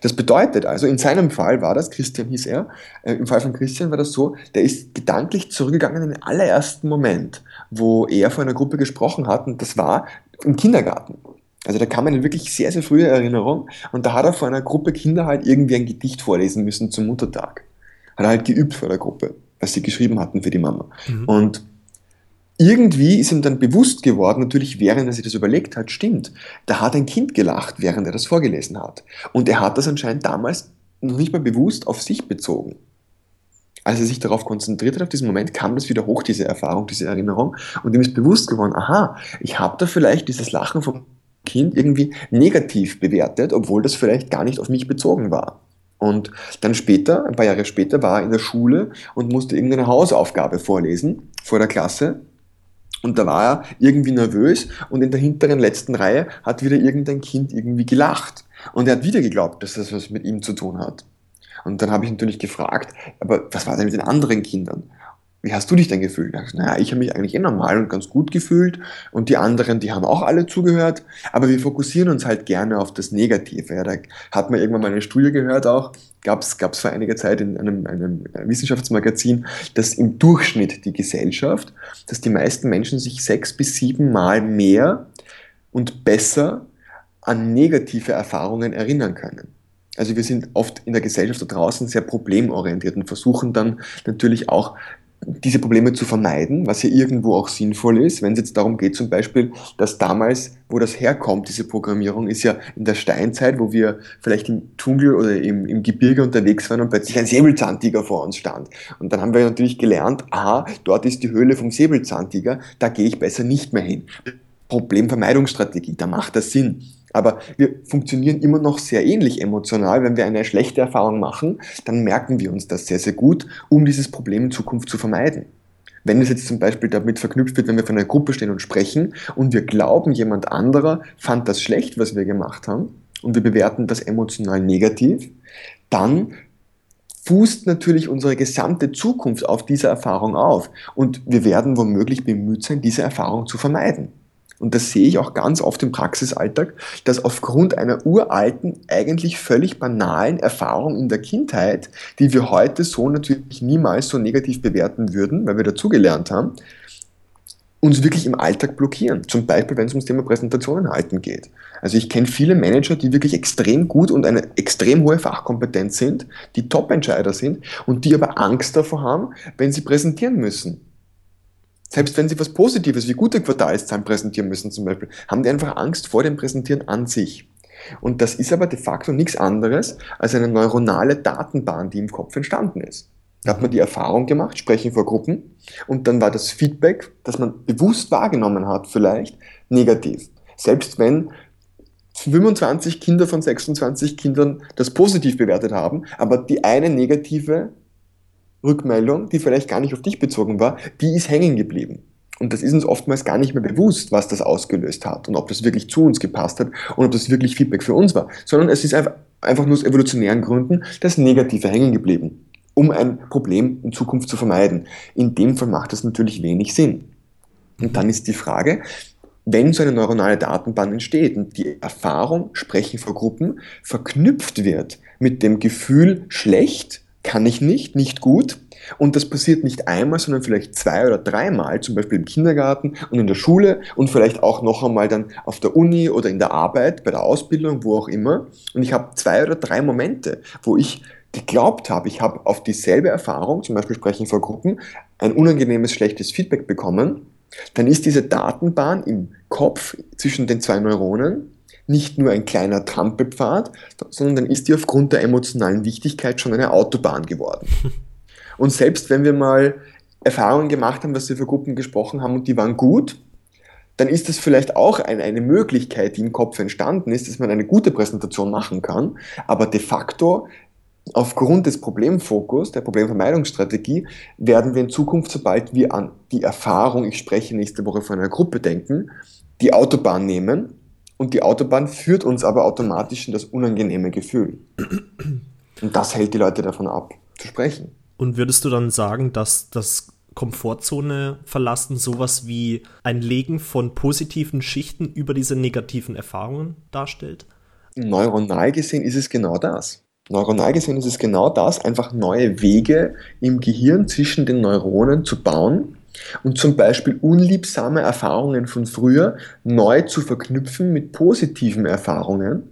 Das bedeutet also, in seinem Fall war das, Christian hieß er, äh, im Fall von Christian war das so, der ist gedanklich zurückgegangen in den allerersten Moment, wo er vor einer Gruppe gesprochen hat und das war im Kindergarten. Also da kam eine wirklich sehr, sehr frühe Erinnerung und da hat er vor einer Gruppe Kinder halt irgendwie ein Gedicht vorlesen müssen zum Muttertag. Hat er halt geübt vor der Gruppe, was sie geschrieben hatten für die Mama. Mhm. Und irgendwie ist ihm dann bewusst geworden, natürlich während er sich das überlegt hat, stimmt, da hat ein Kind gelacht, während er das vorgelesen hat. Und er hat das anscheinend damals noch nicht mal bewusst auf sich bezogen. Als er sich darauf konzentriert hat, auf diesen Moment, kam das wieder hoch, diese Erfahrung, diese Erinnerung. Und ihm ist bewusst geworden, aha, ich habe da vielleicht dieses Lachen vom Kind irgendwie negativ bewertet, obwohl das vielleicht gar nicht auf mich bezogen war. Und dann später, ein paar Jahre später, war er in der Schule und musste irgendeine Hausaufgabe vorlesen vor der Klasse. Und da war er irgendwie nervös und in der hinteren letzten Reihe hat wieder irgendein Kind irgendwie gelacht. Und er hat wieder geglaubt, dass das was mit ihm zu tun hat. Und dann habe ich natürlich gefragt, aber was war denn mit den anderen Kindern? Wie hast du dich denn gefühlt? Ich naja, ich habe mich eigentlich eh normal und ganz gut gefühlt und die anderen, die haben auch alle zugehört, aber wir fokussieren uns halt gerne auf das Negative. Ja, da hat man irgendwann mal eine Studie gehört auch, gab es vor einiger Zeit in einem, einem Wissenschaftsmagazin, dass im Durchschnitt die Gesellschaft, dass die meisten Menschen sich sechs bis sieben Mal mehr und besser an negative Erfahrungen erinnern können. Also wir sind oft in der Gesellschaft da draußen sehr problemorientiert und versuchen dann natürlich auch diese Probleme zu vermeiden, was ja irgendwo auch sinnvoll ist, wenn es jetzt darum geht, zum Beispiel, dass damals, wo das herkommt, diese Programmierung, ist ja in der Steinzeit, wo wir vielleicht im Dschungel oder im, im Gebirge unterwegs waren und plötzlich ein Säbelzahntiger vor uns stand. Und dann haben wir natürlich gelernt, aha, dort ist die Höhle vom Säbelzahntiger, da gehe ich besser nicht mehr hin. Problemvermeidungsstrategie, da macht das Sinn. Aber wir funktionieren immer noch sehr ähnlich emotional. Wenn wir eine schlechte Erfahrung machen, dann merken wir uns das sehr, sehr gut, um dieses Problem in Zukunft zu vermeiden. Wenn es jetzt zum Beispiel damit verknüpft wird, wenn wir von einer Gruppe stehen und sprechen und wir glauben, jemand anderer fand das schlecht, was wir gemacht haben, und wir bewerten das emotional negativ, dann fußt natürlich unsere gesamte Zukunft auf dieser Erfahrung auf. Und wir werden womöglich bemüht sein, diese Erfahrung zu vermeiden und das sehe ich auch ganz oft im Praxisalltag, dass aufgrund einer uralten, eigentlich völlig banalen Erfahrung in der Kindheit, die wir heute so natürlich niemals so negativ bewerten würden, weil wir dazugelernt haben, uns wirklich im Alltag blockieren. Zum Beispiel, wenn es ums Thema Präsentationen halten geht. Also ich kenne viele Manager, die wirklich extrem gut und eine extrem hohe Fachkompetenz sind, die Top-Entscheider sind und die aber Angst davor haben, wenn sie präsentieren müssen selbst wenn sie was Positives wie gute Quartalszahlen präsentieren müssen zum Beispiel, haben die einfach Angst vor dem Präsentieren an sich. Und das ist aber de facto nichts anderes als eine neuronale Datenbahn, die im Kopf entstanden ist. Da hat man die Erfahrung gemacht, sprechen vor Gruppen, und dann war das Feedback, das man bewusst wahrgenommen hat, vielleicht negativ. Selbst wenn 25 Kinder von 26 Kindern das positiv bewertet haben, aber die eine negative Rückmeldung, die vielleicht gar nicht auf dich bezogen war, die ist hängen geblieben. Und das ist uns oftmals gar nicht mehr bewusst, was das ausgelöst hat und ob das wirklich zu uns gepasst hat und ob das wirklich Feedback für uns war, sondern es ist einfach, nur aus evolutionären Gründen das Negative hängen geblieben, um ein Problem in Zukunft zu vermeiden. In dem Fall macht das natürlich wenig Sinn. Und dann ist die Frage, wenn so eine neuronale Datenbahn entsteht und die Erfahrung, Sprechen vor Gruppen, verknüpft wird mit dem Gefühl schlecht, kann ich nicht, nicht gut. Und das passiert nicht einmal, sondern vielleicht zwei oder dreimal, zum Beispiel im Kindergarten und in der Schule und vielleicht auch noch einmal dann auf der Uni oder in der Arbeit, bei der Ausbildung, wo auch immer. Und ich habe zwei oder drei Momente, wo ich geglaubt habe, ich habe auf dieselbe Erfahrung, zum Beispiel sprechen vor Gruppen, ein unangenehmes, schlechtes Feedback bekommen, dann ist diese Datenbahn im Kopf zwischen den zwei Neuronen nicht nur ein kleiner Trampelpfad, sondern dann ist die aufgrund der emotionalen Wichtigkeit schon eine Autobahn geworden. <laughs> Und selbst wenn wir mal Erfahrungen gemacht haben, was wir für Gruppen gesprochen haben und die waren gut, dann ist das vielleicht auch eine, eine Möglichkeit, die im Kopf entstanden ist, dass man eine gute Präsentation machen kann. Aber de facto, aufgrund des Problemfokus, der Problemvermeidungsstrategie, werden wir in Zukunft, sobald wir an die Erfahrung, ich spreche nächste Woche von einer Gruppe denken, die Autobahn nehmen und die Autobahn führt uns aber automatisch in das unangenehme Gefühl. Und das hält die Leute davon ab, zu sprechen. Und würdest du dann sagen, dass das Komfortzone verlassen sowas wie ein Legen von positiven Schichten über diese negativen Erfahrungen darstellt? Neuronal gesehen ist es genau das. Neuronal gesehen ist es genau das, einfach neue Wege im Gehirn zwischen den Neuronen zu bauen und zum Beispiel unliebsame Erfahrungen von früher neu zu verknüpfen mit positiven Erfahrungen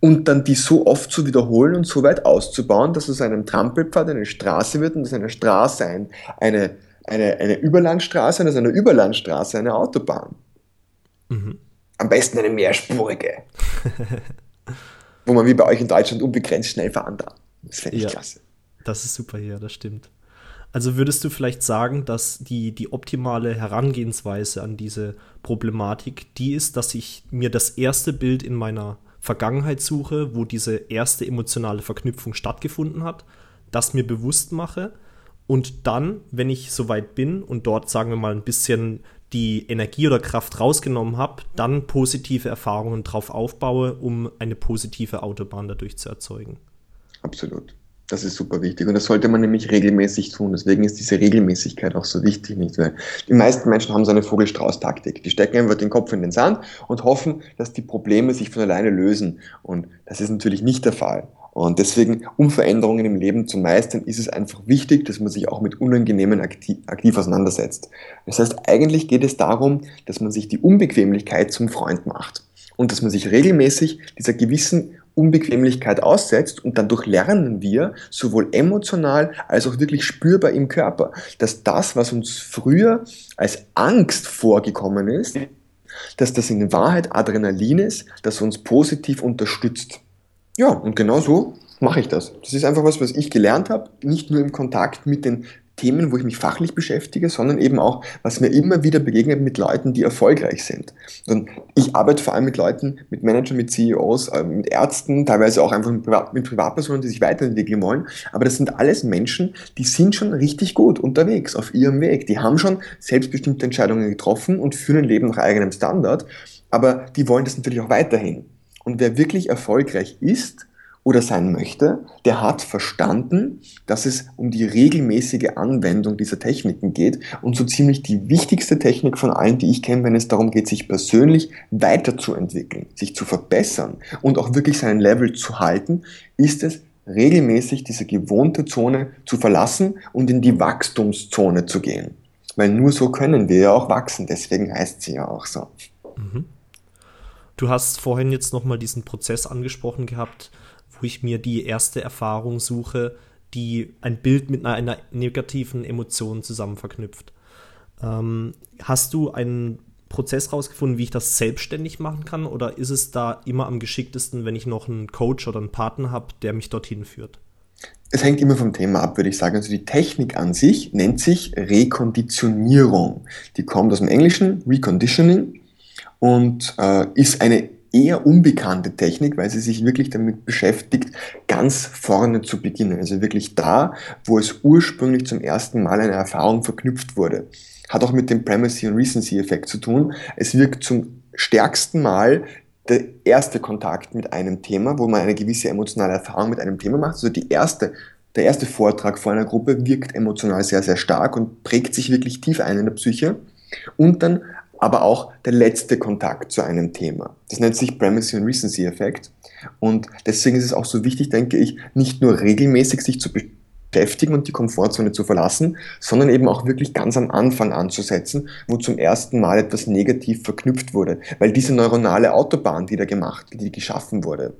und dann die so oft zu wiederholen und so weit auszubauen, dass aus einem Trampelpfad eine Straße wird und aus einer Straße ein, eine eine, eine Überlandstraße und aus einer Überlandstraße eine Autobahn. Mhm. Am besten eine mehrspurige. <laughs> wo man wie bei euch in Deutschland unbegrenzt schnell fahren darf. Das fände ich ja, klasse. Das ist super hier, das stimmt. Also würdest du vielleicht sagen, dass die, die optimale Herangehensweise an diese Problematik die ist, dass ich mir das erste Bild in meiner Vergangenheit suche, wo diese erste emotionale Verknüpfung stattgefunden hat, das mir bewusst mache und dann, wenn ich soweit bin und dort, sagen wir mal, ein bisschen die Energie oder Kraft rausgenommen habe, dann positive Erfahrungen drauf aufbaue, um eine positive Autobahn dadurch zu erzeugen. Absolut. Das ist super wichtig und das sollte man nämlich regelmäßig tun. Deswegen ist diese Regelmäßigkeit auch so wichtig, nicht? Weil die meisten Menschen haben so eine Vogelstrauß-Taktik. Die stecken einfach den Kopf in den Sand und hoffen, dass die Probleme sich von alleine lösen. Und das ist natürlich nicht der Fall. Und deswegen, um Veränderungen im Leben zu meistern, ist es einfach wichtig, dass man sich auch mit Unangenehmen aktiv, aktiv, auseinandersetzt. Das heißt, eigentlich geht es darum, dass man sich die Unbequemlichkeit zum Freund macht und dass man sich regelmäßig dieser gewissen Unbequemlichkeit aussetzt und dadurch lernen wir sowohl emotional als auch wirklich spürbar im Körper, dass das, was uns früher als Angst vorgekommen ist, dass das in Wahrheit Adrenalin ist, das uns positiv unterstützt. Ja, und genau so mache ich das. Das ist einfach was, was ich gelernt habe, nicht nur im Kontakt mit den Themen, wo ich mich fachlich beschäftige, sondern eben auch, was mir immer wieder begegnet mit Leuten, die erfolgreich sind. Und ich arbeite vor allem mit Leuten, mit Managern, mit CEOs, äh, mit Ärzten, teilweise auch einfach mit, Privat mit Privatpersonen, die sich weiterentwickeln wollen. Aber das sind alles Menschen, die sind schon richtig gut unterwegs auf ihrem Weg. Die haben schon selbstbestimmte Entscheidungen getroffen und führen ein Leben nach eigenem Standard. Aber die wollen das natürlich auch weiterhin. Und wer wirklich erfolgreich ist oder sein möchte, der hat verstanden, dass es um die regelmäßige Anwendung dieser Techniken geht und so ziemlich die wichtigste Technik von allen, die ich kenne, wenn es darum geht, sich persönlich weiterzuentwickeln, sich zu verbessern und auch wirklich seinen Level zu halten, ist es regelmäßig diese gewohnte Zone zu verlassen und in die Wachstumszone zu gehen. Weil nur so können wir ja auch wachsen, deswegen heißt sie ja auch so. Mhm. Du hast vorhin jetzt nochmal diesen Prozess angesprochen gehabt, wo ich mir die erste Erfahrung suche, die ein Bild mit einer, einer negativen Emotion zusammen verknüpft. Ähm, hast du einen Prozess rausgefunden, wie ich das selbstständig machen kann? Oder ist es da immer am geschicktesten, wenn ich noch einen Coach oder einen Partner habe, der mich dorthin führt? Es hängt immer vom Thema ab, würde ich sagen. Also die Technik an sich nennt sich Rekonditionierung. Die kommt aus dem Englischen, Reconditioning und äh, ist eine eher unbekannte Technik, weil sie sich wirklich damit beschäftigt, ganz vorne zu beginnen. Also wirklich da, wo es ursprünglich zum ersten Mal eine Erfahrung verknüpft wurde. Hat auch mit dem Primacy- und Recency-Effekt zu tun. Es wirkt zum stärksten Mal der erste Kontakt mit einem Thema, wo man eine gewisse emotionale Erfahrung mit einem Thema macht. Also die erste, der erste Vortrag vor einer Gruppe wirkt emotional sehr, sehr stark und prägt sich wirklich tief ein in der Psyche. Und dann aber auch der letzte Kontakt zu einem Thema. Das nennt sich Primacy and Recency Effekt. Und deswegen ist es auch so wichtig, denke ich, nicht nur regelmäßig sich zu beschäftigen und die Komfortzone zu verlassen, sondern eben auch wirklich ganz am Anfang anzusetzen, wo zum ersten Mal etwas negativ verknüpft wurde. Weil diese neuronale Autobahn, die da gemacht, die geschaffen wurde,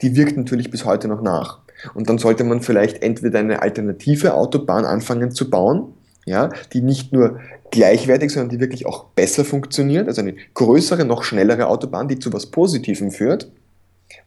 die wirkt natürlich bis heute noch nach. Und dann sollte man vielleicht entweder eine alternative Autobahn anfangen zu bauen, ja, die nicht nur gleichwertig, sondern die wirklich auch besser funktioniert, also eine größere, noch schnellere Autobahn, die zu was Positivem führt.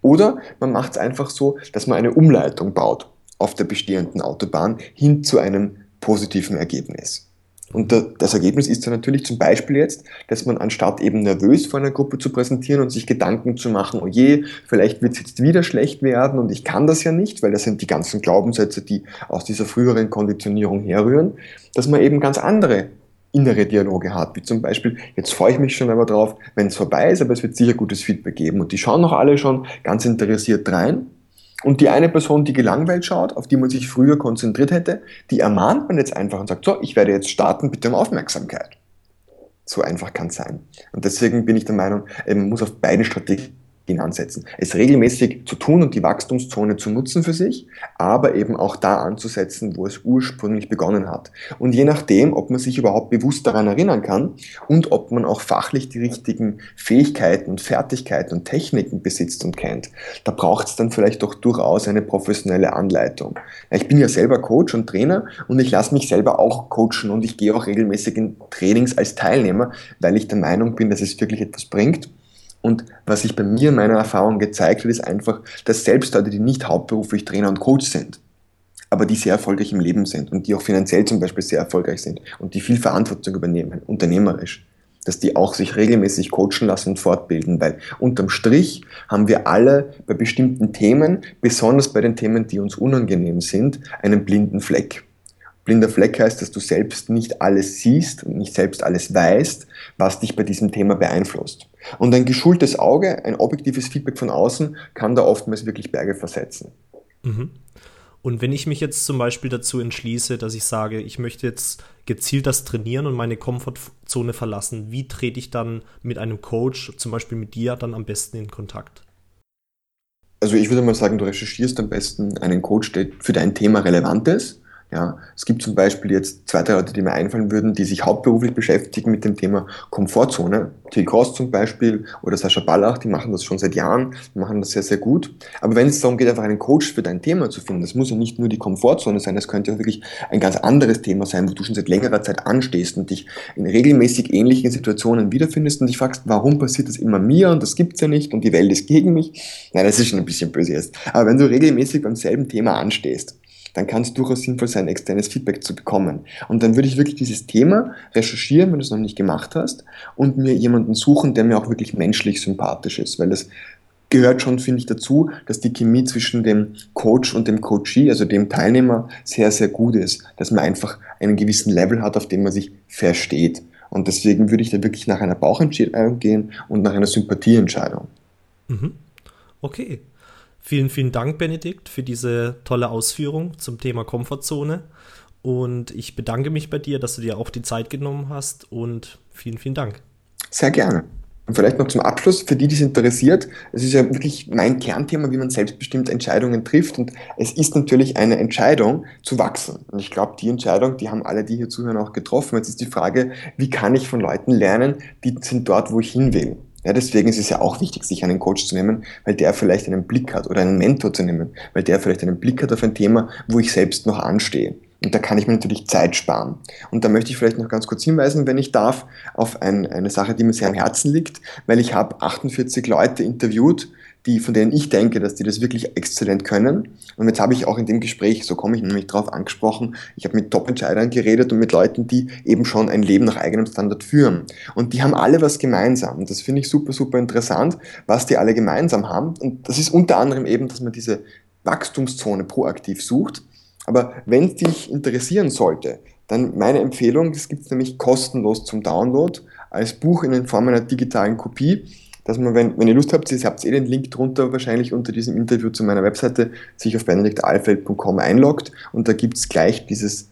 Oder man macht es einfach so, dass man eine Umleitung baut auf der bestehenden Autobahn hin zu einem positiven Ergebnis. Und das Ergebnis ist dann natürlich zum Beispiel jetzt, dass man anstatt eben nervös vor einer Gruppe zu präsentieren und sich Gedanken zu machen, oh je, vielleicht wird es jetzt wieder schlecht werden und ich kann das ja nicht, weil das sind die ganzen Glaubenssätze, die aus dieser früheren Konditionierung herrühren, dass man eben ganz andere innere Dialoge hat, wie zum Beispiel, jetzt freue ich mich schon aber drauf, wenn es vorbei ist, aber es wird sicher gutes Feedback geben. Und die schauen noch alle schon ganz interessiert rein Und die eine Person, die gelangweilt schaut, auf die man sich früher konzentriert hätte, die ermahnt man jetzt einfach und sagt, so, ich werde jetzt starten, bitte um Aufmerksamkeit. So einfach kann es sein. Und deswegen bin ich der Meinung, man muss auf beiden Strategien ansetzen. Es regelmäßig zu tun und die Wachstumszone zu nutzen für sich, aber eben auch da anzusetzen, wo es ursprünglich begonnen hat. Und je nachdem, ob man sich überhaupt bewusst daran erinnern kann und ob man auch fachlich die richtigen Fähigkeiten und Fertigkeiten und Techniken besitzt und kennt, da braucht es dann vielleicht doch durchaus eine professionelle Anleitung. Ich bin ja selber Coach und Trainer und ich lasse mich selber auch coachen und ich gehe auch regelmäßig in Trainings als Teilnehmer, weil ich der Meinung bin, dass es wirklich etwas bringt und was sich bei mir in meiner Erfahrung gezeigt hat, ist einfach, dass selbst Leute, die nicht hauptberuflich Trainer und Coach sind, aber die sehr erfolgreich im Leben sind und die auch finanziell zum Beispiel sehr erfolgreich sind und die viel Verantwortung übernehmen, unternehmerisch, dass die auch sich regelmäßig coachen lassen und fortbilden, weil unterm Strich haben wir alle bei bestimmten Themen, besonders bei den Themen, die uns unangenehm sind, einen blinden Fleck. Blinder Fleck heißt, dass du selbst nicht alles siehst und nicht selbst alles weißt, was dich bei diesem Thema beeinflusst. Und ein geschultes Auge, ein objektives Feedback von außen, kann da oftmals wirklich Berge versetzen. Mhm. Und wenn ich mich jetzt zum Beispiel dazu entschließe, dass ich sage, ich möchte jetzt gezielt das trainieren und meine Komfortzone verlassen, wie trete ich dann mit einem Coach, zum Beispiel mit dir, dann am besten in Kontakt? Also ich würde mal sagen, du recherchierst am besten einen Coach, der für dein Thema relevant ist ja, es gibt zum Beispiel jetzt zwei, drei Leute, die mir einfallen würden, die sich hauptberuflich beschäftigen mit dem Thema Komfortzone. Till Cross zum Beispiel oder Sascha Ballach, die machen das schon seit Jahren, machen das sehr, sehr gut. Aber wenn es darum geht, einfach einen Coach für dein Thema zu finden, das muss ja nicht nur die Komfortzone sein, das könnte auch wirklich ein ganz anderes Thema sein, wo du schon seit längerer Zeit anstehst und dich in regelmäßig ähnlichen Situationen wiederfindest und dich fragst, warum passiert das immer mir und das gibt's ja nicht und die Welt ist gegen mich. Nein, das ist schon ein bisschen böse jetzt. Aber wenn du regelmäßig beim selben Thema anstehst, dann kann es durchaus sinnvoll sein, externes Feedback zu bekommen. Und dann würde ich wirklich dieses Thema recherchieren, wenn du es noch nicht gemacht hast, und mir jemanden suchen, der mir auch wirklich menschlich sympathisch ist, weil das gehört schon, finde ich, dazu, dass die Chemie zwischen dem Coach und dem Coachee, also dem Teilnehmer, sehr, sehr gut ist, dass man einfach einen gewissen Level hat, auf dem man sich versteht. Und deswegen würde ich da wirklich nach einer Bauchentscheidung gehen und nach einer Sympathieentscheidung. Mhm. Okay, Vielen, vielen Dank, Benedikt, für diese tolle Ausführung zum Thema Komfortzone. Und ich bedanke mich bei dir, dass du dir auch die Zeit genommen hast. Und vielen, vielen Dank. Sehr gerne. Und vielleicht noch zum Abschluss, für die, die es interessiert, es ist ja wirklich mein Kernthema, wie man selbstbestimmt Entscheidungen trifft. Und es ist natürlich eine Entscheidung zu wachsen. Und ich glaube, die Entscheidung, die haben alle, die hier zuhören, auch getroffen. Jetzt ist die Frage, wie kann ich von Leuten lernen, die sind dort, wo ich hin will. Ja, deswegen ist es ja auch wichtig, sich einen Coach zu nehmen, weil der vielleicht einen Blick hat oder einen Mentor zu nehmen, weil der vielleicht einen Blick hat auf ein Thema, wo ich selbst noch anstehe. Und da kann ich mir natürlich Zeit sparen. Und da möchte ich vielleicht noch ganz kurz hinweisen, wenn ich darf, auf ein, eine Sache, die mir sehr am Herzen liegt, weil ich habe 48 Leute interviewt, die, von denen ich denke, dass die das wirklich exzellent können. Und jetzt habe ich auch in dem Gespräch, so komme ich nämlich drauf angesprochen, ich habe mit Top-Entscheidern geredet und mit Leuten, die eben schon ein Leben nach eigenem Standard führen. Und die haben alle was gemeinsam. Und das finde ich super, super interessant, was die alle gemeinsam haben. Und das ist unter anderem eben, dass man diese Wachstumszone proaktiv sucht. Aber wenn es dich interessieren sollte, dann meine Empfehlung, das gibt es nämlich kostenlos zum Download als Buch in Form einer digitalen Kopie dass man, wenn, wenn ihr Lust habt, ihr habt eh den Link drunter wahrscheinlich unter diesem Interview zu meiner Webseite, sich auf benediktalfeld.com einloggt und da gibt es gleich dieses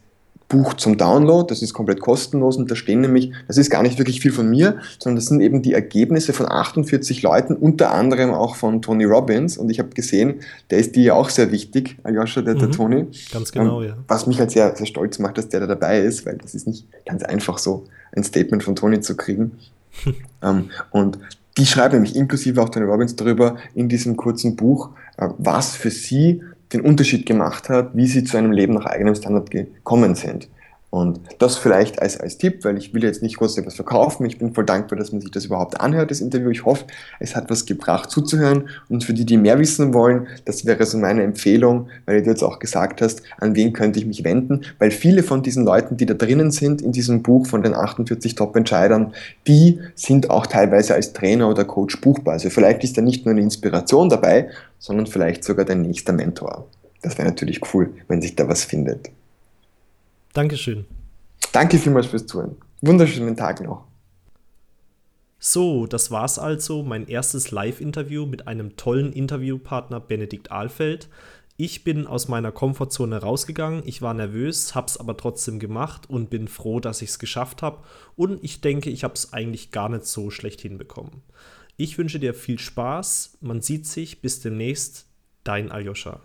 Buch zum Download, das ist komplett kostenlos und da stehen nämlich, das ist gar nicht wirklich viel von mir, sondern das sind eben die Ergebnisse von 48 Leuten, unter anderem auch von Tony Robbins und ich habe gesehen, der ist dir ja auch sehr wichtig, Aljoscha, der, mhm, der Tony. Ganz genau, ähm, ja. Was mich halt sehr, sehr stolz macht, dass der da dabei ist, weil das ist nicht ganz einfach so, ein Statement von Tony zu kriegen. <laughs> ähm, und die schreibt nämlich inklusive auch Tony Robbins darüber in diesem kurzen Buch, äh, was für sie den Unterschied gemacht hat, wie sie zu einem Leben nach eigenem Standard gekommen sind. Und das vielleicht als, als Tipp, weil ich will jetzt nicht groß etwas verkaufen. Ich bin voll dankbar, dass man sich das überhaupt anhört, das Interview. Ich hoffe, es hat was gebracht zuzuhören. Und für die, die mehr wissen wollen, das wäre so meine Empfehlung, weil du jetzt auch gesagt hast, an wen könnte ich mich wenden? Weil viele von diesen Leuten, die da drinnen sind in diesem Buch von den 48 Top-Entscheidern, die sind auch teilweise als Trainer oder Coach buchbar. Also vielleicht ist da nicht nur eine Inspiration dabei, sondern vielleicht sogar dein nächster Mentor. Das wäre natürlich cool, wenn sich da was findet. Dankeschön. Danke vielmals fürs Zuhören. Wunderschönen Tag noch. So, das war's also, mein erstes Live-Interview mit einem tollen Interviewpartner Benedikt Ahlfeld. Ich bin aus meiner Komfortzone rausgegangen, ich war nervös, hab's aber trotzdem gemacht und bin froh, dass ich's geschafft habe und ich denke, ich habe es eigentlich gar nicht so schlecht hinbekommen. Ich wünsche dir viel Spaß, man sieht sich, bis demnächst, dein Aljoscha.